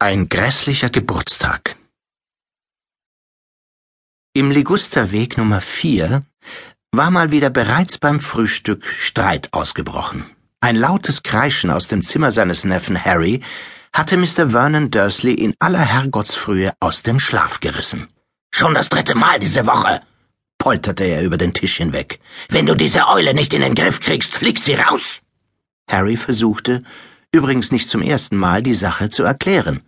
Ein grässlicher Geburtstag. Im Ligusterweg Nummer 4 war mal wieder bereits beim Frühstück Streit ausgebrochen. Ein lautes Kreischen aus dem Zimmer seines Neffen Harry hatte Mr. Vernon Dursley in aller Herrgottsfrühe aus dem Schlaf gerissen. Schon das dritte Mal diese Woche, polterte er über den Tisch hinweg. Wenn du diese Eule nicht in den Griff kriegst, fliegt sie raus. Harry versuchte, übrigens nicht zum ersten Mal, die Sache zu erklären.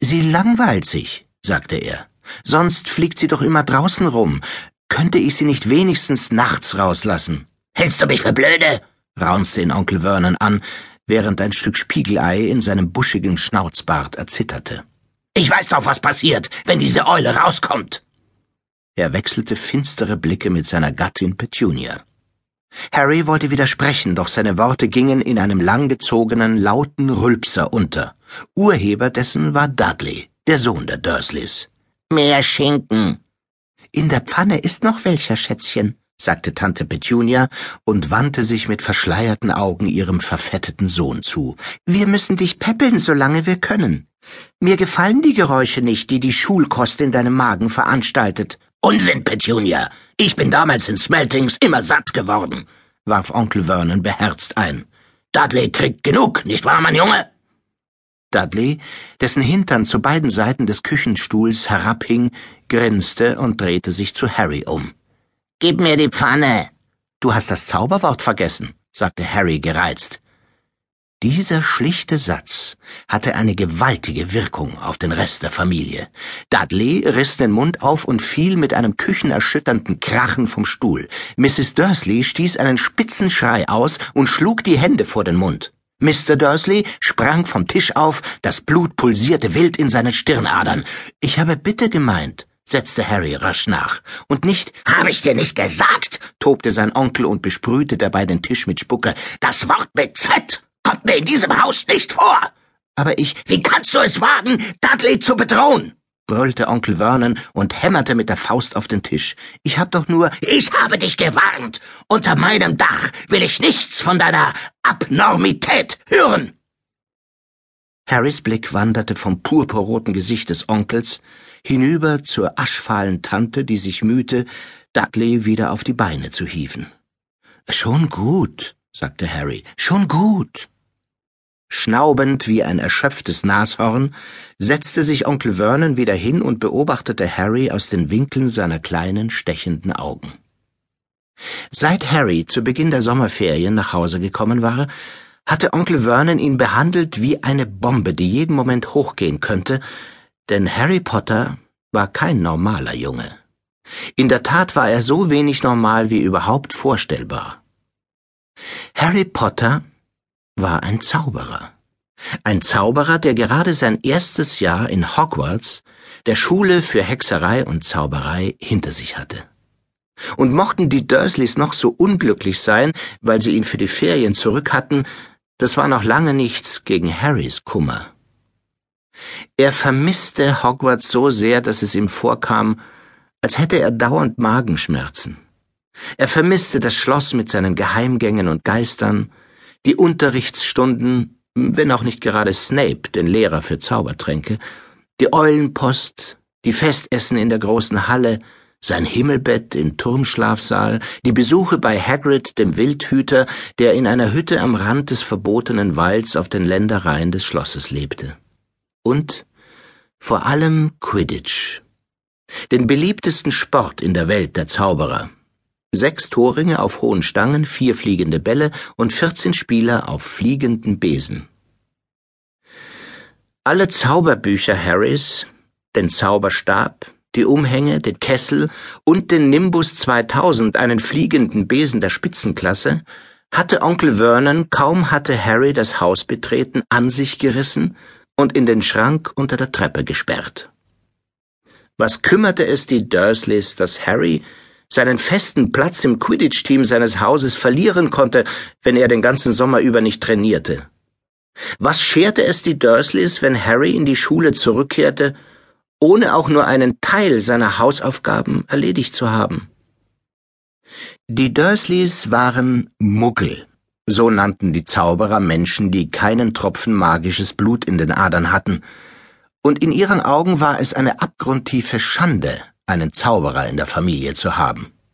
Sie langweilt sich, sagte er. Sonst fliegt sie doch immer draußen rum. Könnte ich sie nicht wenigstens nachts rauslassen? Hältst du mich für blöde? raunzte ihn Onkel Vernon an, während ein Stück Spiegelei in seinem buschigen Schnauzbart erzitterte. Ich weiß doch, was passiert, wenn diese Eule rauskommt. Er wechselte finstere Blicke mit seiner Gattin Petunia. Harry wollte widersprechen, doch seine Worte gingen in einem langgezogenen, lauten Rülpser unter. Urheber dessen war Dudley, der Sohn der Dursleys. Mehr Schinken. In der Pfanne ist noch welcher, Schätzchen, sagte Tante Petunia und wandte sich mit verschleierten Augen ihrem verfetteten Sohn zu. Wir müssen dich peppeln, solange wir können. Mir gefallen die Geräusche nicht, die die Schulkost in deinem Magen veranstaltet. Unsinn, Petunia. Ich bin damals in Smeltings immer satt geworden, warf Onkel Vernon beherzt ein. Dudley kriegt genug, nicht wahr, mein Junge? Dudley, dessen Hintern zu beiden Seiten des Küchenstuhls herabhing, grinste und drehte sich zu Harry um. Gib mir die Pfanne. Du hast das Zauberwort vergessen, sagte Harry gereizt. Dieser schlichte Satz hatte eine gewaltige Wirkung auf den Rest der Familie. Dudley riss den Mund auf und fiel mit einem küchenerschütternden Krachen vom Stuhl. Mrs. Dursley stieß einen spitzen Schrei aus und schlug die Hände vor den Mund. Mr. Dursley sprang vom Tisch auf, das Blut pulsierte wild in seinen Stirnadern. Ich habe bitte gemeint, setzte Harry rasch nach. Und nicht, hab ich dir nicht gesagt, tobte sein Onkel und besprühte dabei den Tisch mit Spucke. Das Wort mit Z kommt mir in diesem Haus nicht vor. Aber ich, wie kannst du es wagen, Dudley zu bedrohen? brüllte Onkel Vernon und hämmerte mit der Faust auf den Tisch. Ich hab doch nur. Ich habe dich gewarnt. Unter meinem Dach will ich nichts von deiner Abnormität hören. Harrys Blick wanderte vom purpurroten Gesicht des Onkels hinüber zur aschfahlen Tante, die sich mühte, Dudley wieder auf die Beine zu hieven. Schon gut, sagte Harry, schon gut. Schnaubend wie ein erschöpftes Nashorn setzte sich Onkel Vernon wieder hin und beobachtete Harry aus den Winkeln seiner kleinen, stechenden Augen. Seit Harry zu Beginn der Sommerferien nach Hause gekommen war, hatte Onkel Vernon ihn behandelt wie eine Bombe, die jeden Moment hochgehen könnte, denn Harry Potter war kein normaler Junge. In der Tat war er so wenig normal wie überhaupt vorstellbar. Harry Potter war ein Zauberer. Ein Zauberer, der gerade sein erstes Jahr in Hogwarts, der Schule für Hexerei und Zauberei, hinter sich hatte. Und mochten die Dursleys noch so unglücklich sein, weil sie ihn für die Ferien zurück hatten, das war noch lange nichts gegen Harrys Kummer. Er vermisste Hogwarts so sehr, dass es ihm vorkam, als hätte er dauernd Magenschmerzen. Er vermisste das Schloss mit seinen Geheimgängen und Geistern, die Unterrichtsstunden, wenn auch nicht gerade Snape, den Lehrer für Zaubertränke, die Eulenpost, die Festessen in der großen Halle, sein Himmelbett im Turmschlafsaal, die Besuche bei Hagrid, dem Wildhüter, der in einer Hütte am Rand des verbotenen Walds auf den Ländereien des Schlosses lebte. Und vor allem Quidditch, den beliebtesten Sport in der Welt der Zauberer, Sechs Torringe auf hohen Stangen, vier fliegende Bälle und vierzehn Spieler auf fliegenden Besen. Alle Zauberbücher Harrys, den Zauberstab, die Umhänge, den Kessel und den Nimbus 2000, einen fliegenden Besen der Spitzenklasse, hatte Onkel Vernon, kaum hatte Harry das Haus betreten, an sich gerissen und in den Schrank unter der Treppe gesperrt. Was kümmerte es die Dursleys, dass Harry seinen festen Platz im Quidditch-Team seines Hauses verlieren konnte, wenn er den ganzen Sommer über nicht trainierte. Was scherte es die Dursleys, wenn Harry in die Schule zurückkehrte, ohne auch nur einen Teil seiner Hausaufgaben erledigt zu haben? Die Dursleys waren Muggel. So nannten die Zauberer Menschen, die keinen Tropfen magisches Blut in den Adern hatten, und in ihren Augen war es eine abgrundtiefe Schande, einen Zauberer in der Familie zu haben.